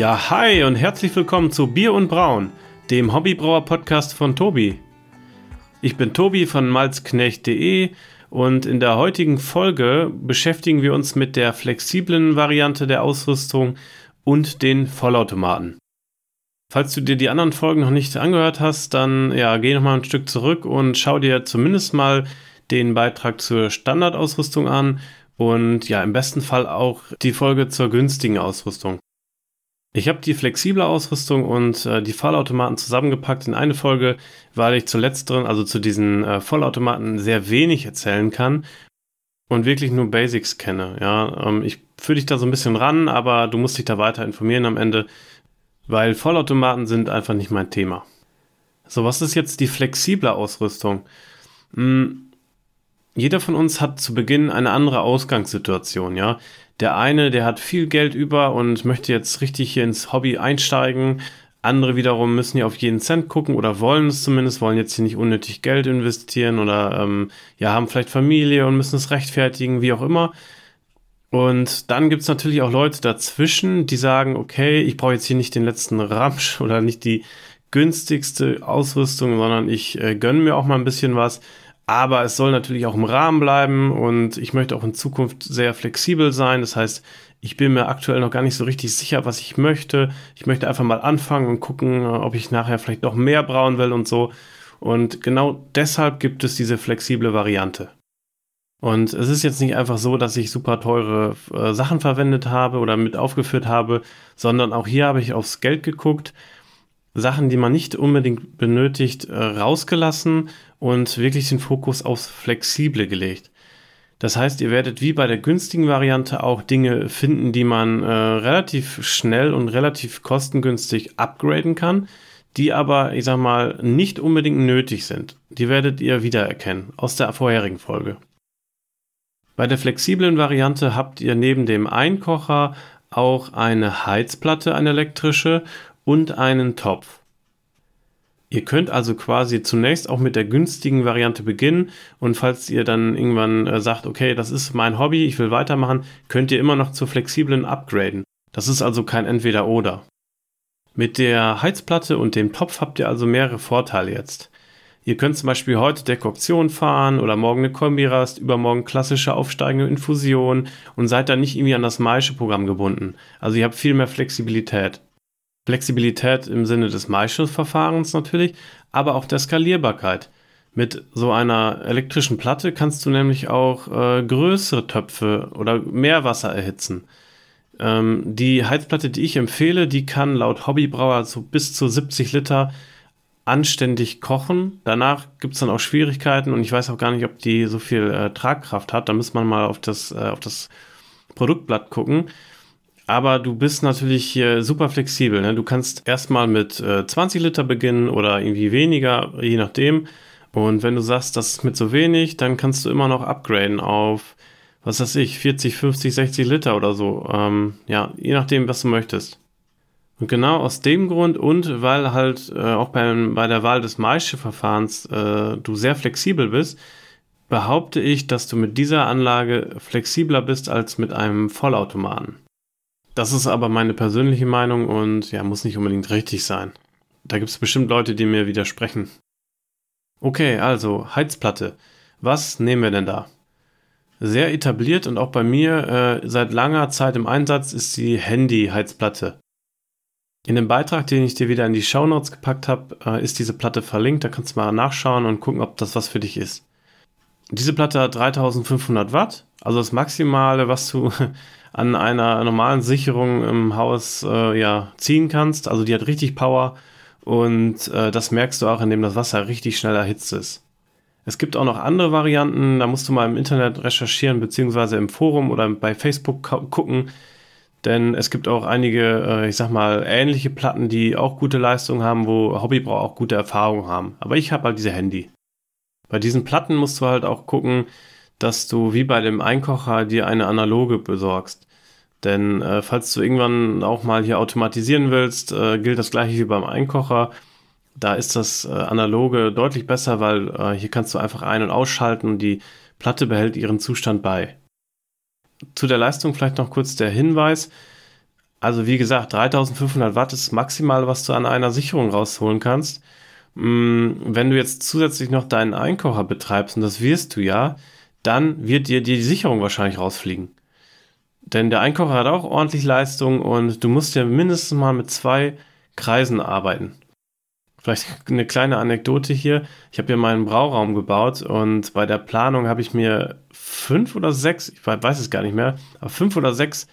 Ja, hi und herzlich willkommen zu Bier und Braun, dem Hobbybrauer-Podcast von Tobi. Ich bin Tobi von malzknecht.de und in der heutigen Folge beschäftigen wir uns mit der flexiblen Variante der Ausrüstung und den Vollautomaten. Falls du dir die anderen Folgen noch nicht angehört hast, dann ja, geh noch mal ein Stück zurück und schau dir zumindest mal den Beitrag zur Standardausrüstung an und ja, im besten Fall auch die Folge zur günstigen Ausrüstung. Ich habe die flexible Ausrüstung und äh, die Vollautomaten zusammengepackt in eine Folge, weil ich zuletzt drin, also zu diesen äh, Vollautomaten, sehr wenig erzählen kann und wirklich nur Basics kenne. Ja, ähm, ich führe dich da so ein bisschen ran, aber du musst dich da weiter informieren am Ende, weil Vollautomaten sind einfach nicht mein Thema. So, was ist jetzt die flexible Ausrüstung? Hm, jeder von uns hat zu Beginn eine andere Ausgangssituation, ja. Der eine, der hat viel Geld über und möchte jetzt richtig hier ins Hobby einsteigen. Andere wiederum müssen ja auf jeden Cent gucken oder wollen es zumindest, wollen jetzt hier nicht unnötig Geld investieren oder ähm, ja, haben vielleicht Familie und müssen es rechtfertigen, wie auch immer. Und dann gibt es natürlich auch Leute dazwischen, die sagen, okay, ich brauche jetzt hier nicht den letzten Ramsch oder nicht die günstigste Ausrüstung, sondern ich äh, gönne mir auch mal ein bisschen was. Aber es soll natürlich auch im Rahmen bleiben und ich möchte auch in Zukunft sehr flexibel sein. Das heißt, ich bin mir aktuell noch gar nicht so richtig sicher, was ich möchte. Ich möchte einfach mal anfangen und gucken, ob ich nachher vielleicht noch mehr brauen will und so. Und genau deshalb gibt es diese flexible Variante. Und es ist jetzt nicht einfach so, dass ich super teure äh, Sachen verwendet habe oder mit aufgeführt habe, sondern auch hier habe ich aufs Geld geguckt Sachen, die man nicht unbedingt benötigt, äh, rausgelassen und wirklich den Fokus aufs Flexible gelegt. Das heißt, ihr werdet wie bei der günstigen Variante auch Dinge finden, die man äh, relativ schnell und relativ kostengünstig upgraden kann, die aber, ich sag mal, nicht unbedingt nötig sind. Die werdet ihr wiedererkennen aus der vorherigen Folge. Bei der flexiblen Variante habt ihr neben dem Einkocher auch eine Heizplatte, eine elektrische und einen Topf. Ihr könnt also quasi zunächst auch mit der günstigen Variante beginnen und falls ihr dann irgendwann äh, sagt, okay, das ist mein Hobby, ich will weitermachen, könnt ihr immer noch zur flexiblen upgraden. Das ist also kein Entweder-Oder. Mit der Heizplatte und dem Topf habt ihr also mehrere Vorteile jetzt. Ihr könnt zum Beispiel heute Dekoktion fahren oder morgen eine Kombirast, übermorgen klassische aufsteigende Infusion und seid dann nicht irgendwie an das Maische-Programm gebunden. Also ihr habt viel mehr Flexibilität. Flexibilität im Sinne des Maischussverfahrens natürlich, aber auch der Skalierbarkeit. Mit so einer elektrischen Platte kannst du nämlich auch äh, größere Töpfe oder Meerwasser erhitzen. Ähm, die Heizplatte, die ich empfehle, die kann laut Hobbybrauer so bis zu 70 Liter anständig kochen. Danach gibt es dann auch Schwierigkeiten und ich weiß auch gar nicht, ob die so viel äh, Tragkraft hat. Da muss man mal auf das, äh, auf das Produktblatt gucken aber du bist natürlich hier super flexibel. Ne? Du kannst erstmal mit äh, 20 Liter beginnen oder irgendwie weniger, je nachdem. Und wenn du sagst, das ist mit so wenig, dann kannst du immer noch upgraden auf, was weiß ich, 40, 50, 60 Liter oder so. Ähm, ja, je nachdem, was du möchtest. Und genau aus dem Grund und weil halt äh, auch bei, bei der Wahl des Maische-Verfahrens äh, du sehr flexibel bist, behaupte ich, dass du mit dieser Anlage flexibler bist als mit einem Vollautomaten. Das ist aber meine persönliche Meinung und ja, muss nicht unbedingt richtig sein. Da gibt es bestimmt Leute, die mir widersprechen. Okay, also Heizplatte. Was nehmen wir denn da? Sehr etabliert und auch bei mir äh, seit langer Zeit im Einsatz ist die Handy-Heizplatte. In dem Beitrag, den ich dir wieder in die Shownotes gepackt habe, äh, ist diese Platte verlinkt. Da kannst du mal nachschauen und gucken, ob das was für dich ist. Diese Platte hat 3500 Watt, also das Maximale, was du an einer normalen Sicherung im Haus äh, ja, ziehen kannst. Also die hat richtig Power und äh, das merkst du auch, indem das Wasser richtig schnell erhitzt ist. Es gibt auch noch andere Varianten, da musst du mal im Internet recherchieren, beziehungsweise im Forum oder bei Facebook gucken. Denn es gibt auch einige, äh, ich sag mal, ähnliche Platten, die auch gute Leistungen haben, wo Hobbybraucher auch gute Erfahrungen haben. Aber ich habe halt diese Handy. Bei diesen Platten musst du halt auch gucken, dass du wie bei dem Einkocher dir eine analoge besorgst. Denn äh, falls du irgendwann auch mal hier automatisieren willst, äh, gilt das gleiche wie beim Einkocher. Da ist das äh, analoge deutlich besser, weil äh, hier kannst du einfach ein- und ausschalten und die Platte behält ihren Zustand bei. Zu der Leistung vielleicht noch kurz der Hinweis. Also wie gesagt, 3500 Watt ist maximal, was du an einer Sicherung rausholen kannst. Mm, wenn du jetzt zusätzlich noch deinen Einkocher betreibst, und das wirst du ja, dann wird dir die Sicherung wahrscheinlich rausfliegen. Denn der Einkocher hat auch ordentlich Leistung und du musst ja mindestens mal mit zwei Kreisen arbeiten. Vielleicht eine kleine Anekdote hier. Ich habe hier meinen Brauraum gebaut und bei der Planung habe ich mir fünf oder sechs, ich weiß es gar nicht mehr, aber fünf oder sechs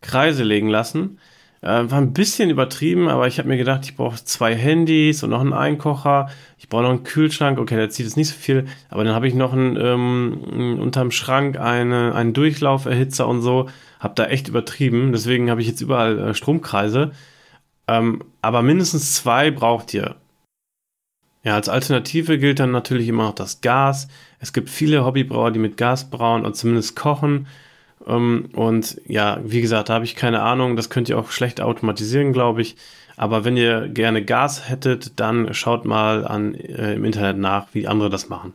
Kreise legen lassen. Äh, war ein bisschen übertrieben, aber ich habe mir gedacht, ich brauche zwei Handys und noch einen Einkocher. Ich brauche noch einen Kühlschrank. Okay, der zieht jetzt nicht so viel, aber dann habe ich noch einen, ähm, unterm Schrank eine, einen Durchlauferhitzer und so. Habe da echt übertrieben. Deswegen habe ich jetzt überall äh, Stromkreise. Ähm, aber mindestens zwei braucht ihr. Ja, als Alternative gilt dann natürlich immer noch das Gas. Es gibt viele Hobbybrauer, die mit Gas brauen und zumindest kochen. Ähm, und ja, wie gesagt, da habe ich keine Ahnung. Das könnt ihr auch schlecht automatisieren, glaube ich. Aber wenn ihr gerne Gas hättet, dann schaut mal an, äh, im Internet nach, wie andere das machen.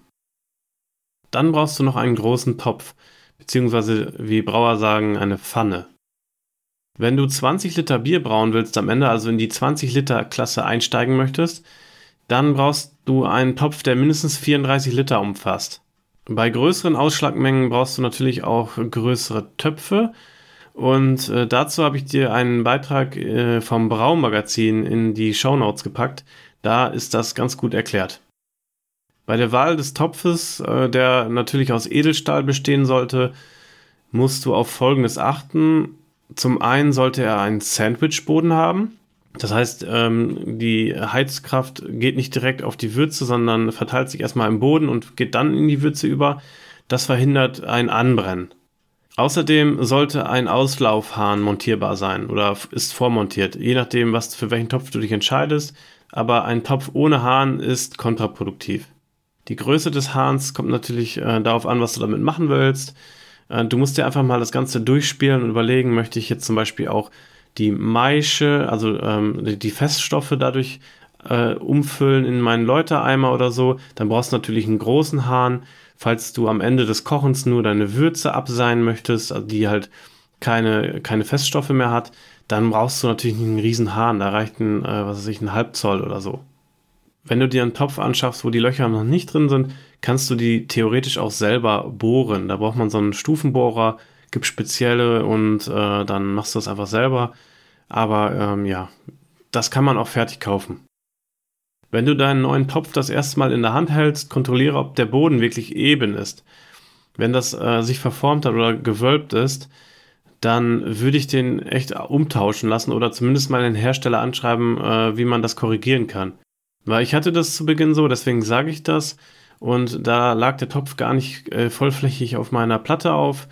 Dann brauchst du noch einen großen Topf, beziehungsweise wie Brauer sagen, eine Pfanne. Wenn du 20 Liter Bier brauen willst am Ende, also in die 20 Liter Klasse einsteigen möchtest, dann brauchst du einen Topf, der mindestens 34 Liter umfasst. Bei größeren Ausschlagmengen brauchst du natürlich auch größere Töpfe. Und äh, dazu habe ich dir einen Beitrag äh, vom Braumagazin in die Show Notes gepackt. Da ist das ganz gut erklärt. Bei der Wahl des Topfes, äh, der natürlich aus Edelstahl bestehen sollte, musst du auf Folgendes achten. Zum einen sollte er einen Sandwichboden haben. Das heißt, ähm, die Heizkraft geht nicht direkt auf die Würze, sondern verteilt sich erstmal im Boden und geht dann in die Würze über. Das verhindert ein Anbrennen. Außerdem sollte ein Auslaufhahn montierbar sein oder ist vormontiert, je nachdem, was für welchen Topf du dich entscheidest. Aber ein Topf ohne Hahn ist kontraproduktiv. Die Größe des Hahns kommt natürlich äh, darauf an, was du damit machen willst. Äh, du musst dir einfach mal das Ganze durchspielen und überlegen, möchte ich jetzt zum Beispiel auch die Maische, also ähm, die Feststoffe dadurch äh, umfüllen in meinen Läutereimer oder so, dann brauchst du natürlich einen großen Hahn. Falls du am Ende des Kochens nur deine Würze abseihen möchtest, also die halt keine, keine Feststoffe mehr hat, dann brauchst du natürlich einen riesen Hahn. Da reicht ein, äh, was weiß ich, ein Halbzoll oder so. Wenn du dir einen Topf anschaffst, wo die Löcher noch nicht drin sind, kannst du die theoretisch auch selber bohren. Da braucht man so einen Stufenbohrer, gibt spezielle und äh, dann machst du das einfach selber. Aber ähm, ja, das kann man auch fertig kaufen. Wenn du deinen neuen Topf das erste Mal in der Hand hältst, kontrolliere, ob der Boden wirklich eben ist. Wenn das äh, sich verformt hat oder gewölbt ist, dann würde ich den echt umtauschen lassen oder zumindest mal den Hersteller anschreiben, äh, wie man das korrigieren kann. Weil ich hatte das zu Beginn so, deswegen sage ich das. Und da lag der Topf gar nicht äh, vollflächig auf meiner Platte auf.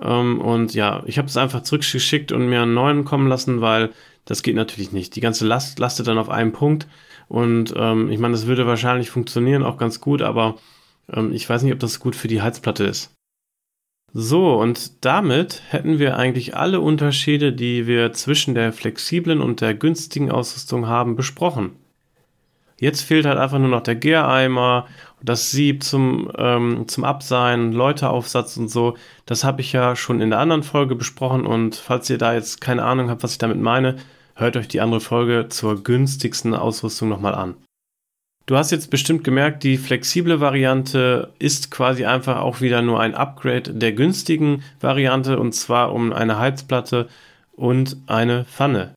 Ähm, und ja, ich habe es einfach zurückgeschickt und mir einen neuen kommen lassen, weil das geht natürlich nicht. Die ganze Last lastet dann auf einem Punkt. Und ähm, ich meine, das würde wahrscheinlich funktionieren, auch ganz gut, aber ähm, ich weiß nicht, ob das gut für die Heizplatte ist. So, und damit hätten wir eigentlich alle Unterschiede, die wir zwischen der flexiblen und der günstigen Ausrüstung haben, besprochen. Jetzt fehlt halt einfach nur noch der Gäreimer, das Sieb zum, ähm, zum Abseilen, Läuteaufsatz und so. Das habe ich ja schon in der anderen Folge besprochen und falls ihr da jetzt keine Ahnung habt, was ich damit meine, hört euch die andere Folge zur günstigsten Ausrüstung nochmal an. Du hast jetzt bestimmt gemerkt, die flexible Variante ist quasi einfach auch wieder nur ein Upgrade der günstigen Variante und zwar um eine Heizplatte und eine Pfanne.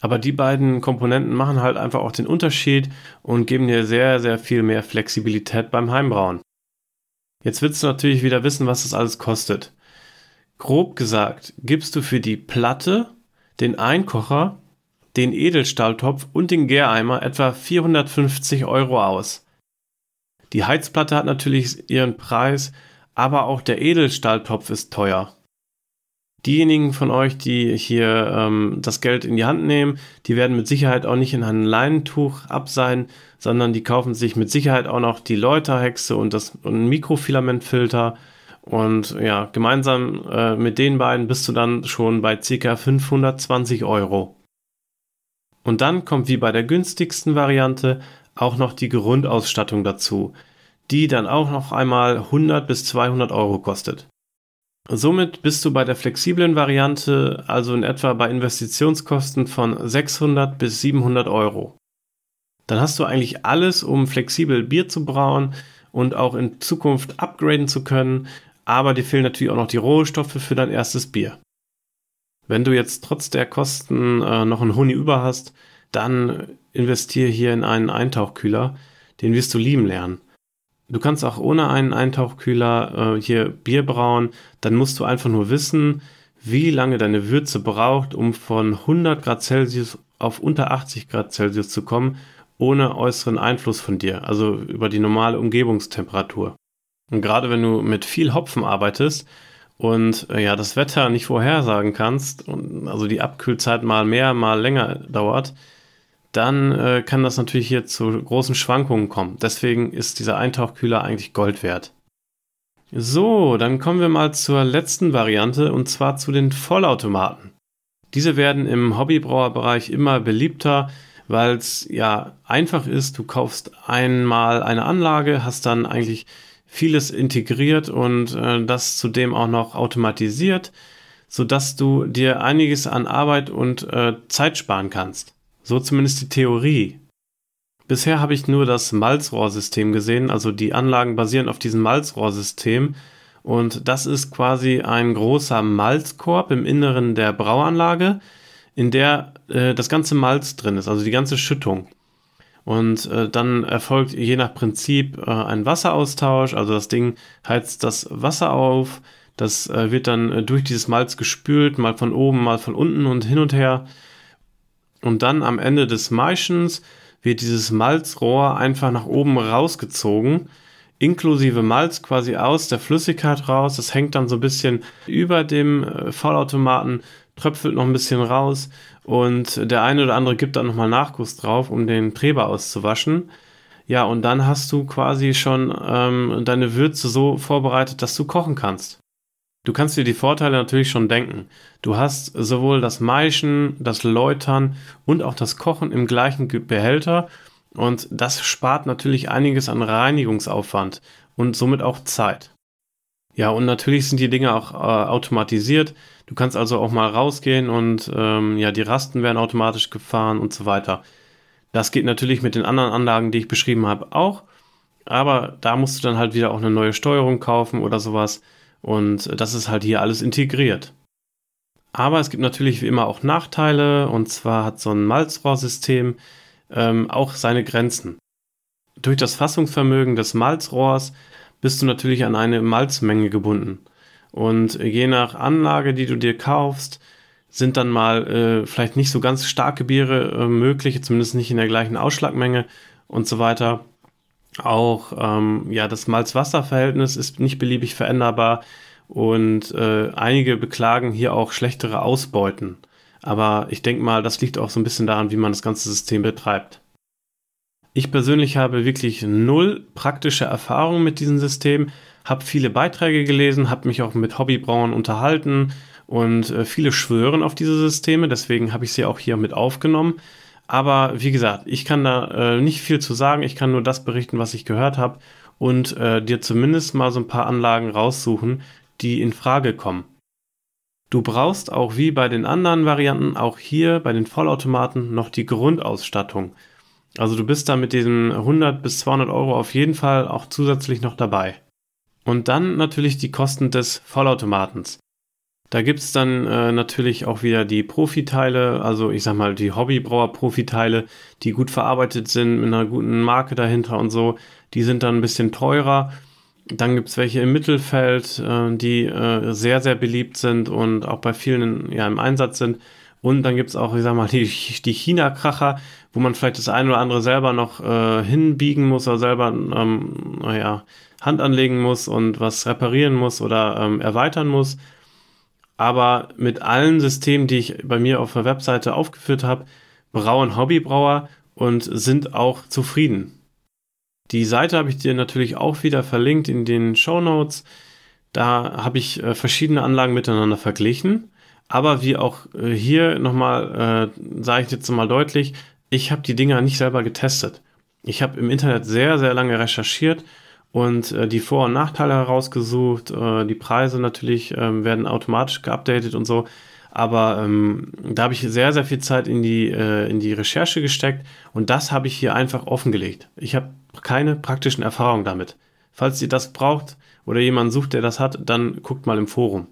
Aber die beiden Komponenten machen halt einfach auch den Unterschied und geben dir sehr, sehr viel mehr Flexibilität beim Heimbrauen. Jetzt willst du natürlich wieder wissen, was das alles kostet. Grob gesagt, gibst du für die Platte, den Einkocher, den Edelstahltopf und den Gäreimer etwa 450 Euro aus. Die Heizplatte hat natürlich ihren Preis, aber auch der Edelstahltopf ist teuer diejenigen von euch, die hier ähm, das Geld in die Hand nehmen, die werden mit Sicherheit auch nicht in ein Leinentuch abseilen, sondern die kaufen sich mit Sicherheit auch noch die Läuterhexe und das und Mikrofilamentfilter. Und ja, gemeinsam äh, mit den beiden bist du dann schon bei ca. 520 Euro. Und dann kommt wie bei der günstigsten Variante auch noch die Grundausstattung dazu, die dann auch noch einmal 100 bis 200 Euro kostet. Somit bist du bei der flexiblen Variante also in etwa bei Investitionskosten von 600 bis 700 Euro. Dann hast du eigentlich alles, um flexibel Bier zu brauen und auch in Zukunft upgraden zu können, aber dir fehlen natürlich auch noch die Rohstoffe für dein erstes Bier. Wenn du jetzt trotz der Kosten äh, noch einen Huni über hast, dann investiere hier in einen Eintauchkühler, den wirst du lieben lernen. Du kannst auch ohne einen Eintauchkühler äh, hier Bier brauen. Dann musst du einfach nur wissen, wie lange deine Würze braucht, um von 100 Grad Celsius auf unter 80 Grad Celsius zu kommen, ohne äußeren Einfluss von dir, also über die normale Umgebungstemperatur. Und gerade wenn du mit viel Hopfen arbeitest und äh, ja das Wetter nicht vorhersagen kannst und also die Abkühlzeit mal mehr, mal länger dauert, dann äh, kann das natürlich hier zu großen Schwankungen kommen. Deswegen ist dieser Eintauchkühler eigentlich Gold wert. So, dann kommen wir mal zur letzten Variante und zwar zu den Vollautomaten. Diese werden im Hobbybrauerbereich immer beliebter, weil es ja einfach ist. Du kaufst einmal eine Anlage, hast dann eigentlich vieles integriert und äh, das zudem auch noch automatisiert, sodass du dir einiges an Arbeit und äh, Zeit sparen kannst. So zumindest die Theorie. Bisher habe ich nur das Malzrohrsystem gesehen, also die Anlagen basieren auf diesem Malzrohrsystem. Und das ist quasi ein großer Malzkorb im Inneren der Brauanlage, in der äh, das ganze Malz drin ist, also die ganze Schüttung. Und äh, dann erfolgt je nach Prinzip äh, ein Wasseraustausch, also das Ding heizt das Wasser auf, das äh, wird dann äh, durch dieses Malz gespült, mal von oben, mal von unten und hin und her. Und dann am Ende des Maischens wird dieses Malzrohr einfach nach oben rausgezogen, inklusive Malz quasi aus der Flüssigkeit raus. Das hängt dann so ein bisschen über dem äh, Vollautomaten, tröpfelt noch ein bisschen raus und der eine oder andere gibt dann nochmal Nachguss drauf, um den Treber auszuwaschen. Ja, und dann hast du quasi schon ähm, deine Würze so vorbereitet, dass du kochen kannst. Du kannst dir die Vorteile natürlich schon denken. Du hast sowohl das Maischen, das Läutern und auch das Kochen im gleichen Behälter und das spart natürlich einiges an Reinigungsaufwand und somit auch Zeit. Ja, und natürlich sind die Dinge auch äh, automatisiert. Du kannst also auch mal rausgehen und ähm, ja, die Rasten werden automatisch gefahren und so weiter. Das geht natürlich mit den anderen Anlagen, die ich beschrieben habe, auch. Aber da musst du dann halt wieder auch eine neue Steuerung kaufen oder sowas. Und das ist halt hier alles integriert. Aber es gibt natürlich wie immer auch Nachteile und zwar hat so ein Malzrohrsystem ähm, auch seine Grenzen. Durch das Fassungsvermögen des Malzrohrs bist du natürlich an eine Malzmenge gebunden. Und je nach Anlage, die du dir kaufst, sind dann mal äh, vielleicht nicht so ganz starke Biere äh, möglich, zumindest nicht in der gleichen Ausschlagmenge und so weiter. Auch ähm, ja, das Malz-Wasser-Verhältnis ist nicht beliebig veränderbar und äh, einige beklagen hier auch schlechtere Ausbeuten. Aber ich denke mal, das liegt auch so ein bisschen daran, wie man das ganze System betreibt. Ich persönlich habe wirklich null praktische Erfahrung mit diesem System, habe viele Beiträge gelesen, habe mich auch mit Hobbybrauern unterhalten und äh, viele schwören auf diese Systeme, deswegen habe ich sie auch hier mit aufgenommen. Aber wie gesagt, ich kann da äh, nicht viel zu sagen. Ich kann nur das berichten, was ich gehört habe und äh, dir zumindest mal so ein paar Anlagen raussuchen, die in Frage kommen. Du brauchst auch wie bei den anderen Varianten auch hier bei den Vollautomaten noch die Grundausstattung. Also du bist da mit diesen 100 bis 200 Euro auf jeden Fall auch zusätzlich noch dabei. Und dann natürlich die Kosten des Vollautomatens. Da gibt es dann äh, natürlich auch wieder die Profiteile, also ich sag mal die Hobbybrauer-Profiteile, die gut verarbeitet sind, mit einer guten Marke dahinter und so. Die sind dann ein bisschen teurer. Dann gibt es welche im Mittelfeld, äh, die äh, sehr, sehr beliebt sind und auch bei vielen ja, im Einsatz sind. Und dann gibt es auch, ich sag mal, die, die China-Kracher, wo man vielleicht das eine oder andere selber noch äh, hinbiegen muss oder selber, ähm, naja, Hand anlegen muss und was reparieren muss oder ähm, erweitern muss aber mit allen Systemen, die ich bei mir auf der Webseite aufgeführt habe, brauen Hobbybrauer und sind auch zufrieden. Die Seite habe ich dir natürlich auch wieder verlinkt in den Show Notes. Da habe ich äh, verschiedene Anlagen miteinander verglichen. Aber wie auch äh, hier nochmal, äh, sage ich jetzt mal deutlich, ich habe die Dinger nicht selber getestet. Ich habe im Internet sehr, sehr lange recherchiert und äh, die Vor- und Nachteile herausgesucht. Äh, die Preise natürlich ähm, werden automatisch geupdatet und so. Aber ähm, da habe ich sehr, sehr viel Zeit in die, äh, in die Recherche gesteckt und das habe ich hier einfach offengelegt. Ich habe keine praktischen Erfahrungen damit. Falls ihr das braucht oder jemanden sucht, der das hat, dann guckt mal im Forum.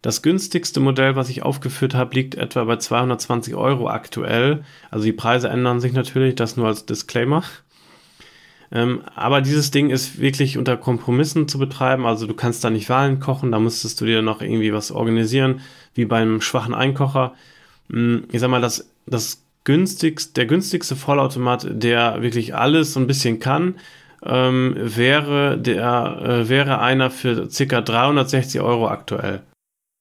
Das günstigste Modell, was ich aufgeführt habe, liegt etwa bei 220 Euro aktuell. Also die Preise ändern sich natürlich, das nur als Disclaimer. Ähm, aber dieses Ding ist wirklich unter Kompromissen zu betreiben. Also du kannst da nicht Wahlen kochen, da müsstest du dir noch irgendwie was organisieren, wie beim schwachen Einkocher. Hm, ich sag mal, das, das günstigste, der günstigste Vollautomat, der wirklich alles so ein bisschen kann, ähm, wäre, der, äh, wäre einer für ca. 360 Euro aktuell.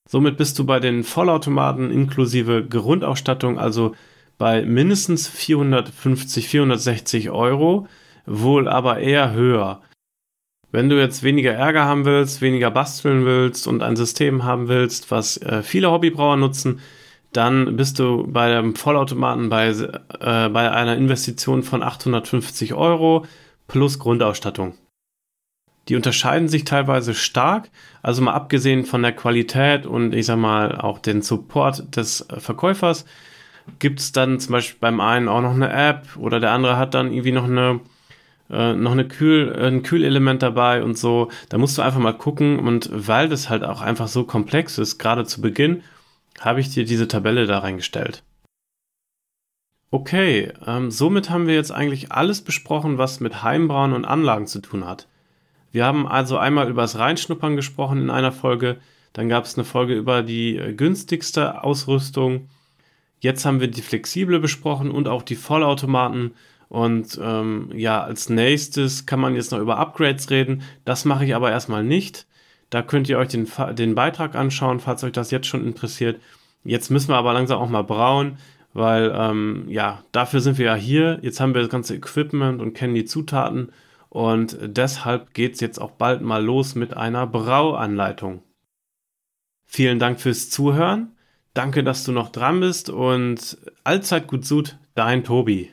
Somit bist du bei den Vollautomaten inklusive Grundausstattung also bei mindestens 450, 460 Euro wohl aber eher höher. Wenn du jetzt weniger Ärger haben willst, weniger basteln willst und ein System haben willst, was äh, viele Hobbybrauer nutzen, dann bist du bei dem Vollautomaten bei, äh, bei einer Investition von 850 Euro plus Grundausstattung. Die unterscheiden sich teilweise stark, also mal abgesehen von der Qualität und ich sag mal auch den Support des Verkäufers, gibt es dann zum Beispiel beim einen auch noch eine App oder der andere hat dann irgendwie noch eine äh, noch eine Kühl, ein Kühlelement dabei und so. Da musst du einfach mal gucken und weil das halt auch einfach so komplex ist, gerade zu Beginn, habe ich dir diese Tabelle da reingestellt. Okay, ähm, somit haben wir jetzt eigentlich alles besprochen, was mit Heimbrauen und Anlagen zu tun hat. Wir haben also einmal über das Reinschnuppern gesprochen in einer Folge, dann gab es eine Folge über die äh, günstigste Ausrüstung. Jetzt haben wir die flexible besprochen und auch die Vollautomaten und ähm, ja, als nächstes kann man jetzt noch über Upgrades reden. Das mache ich aber erstmal nicht. Da könnt ihr euch den, den Beitrag anschauen, falls euch das jetzt schon interessiert. Jetzt müssen wir aber langsam auch mal brauen, weil ähm, ja, dafür sind wir ja hier. Jetzt haben wir das ganze Equipment und kennen die Zutaten. Und deshalb geht es jetzt auch bald mal los mit einer Brauanleitung. Vielen Dank fürs Zuhören. Danke, dass du noch dran bist und allzeit gut Sud, dein Tobi.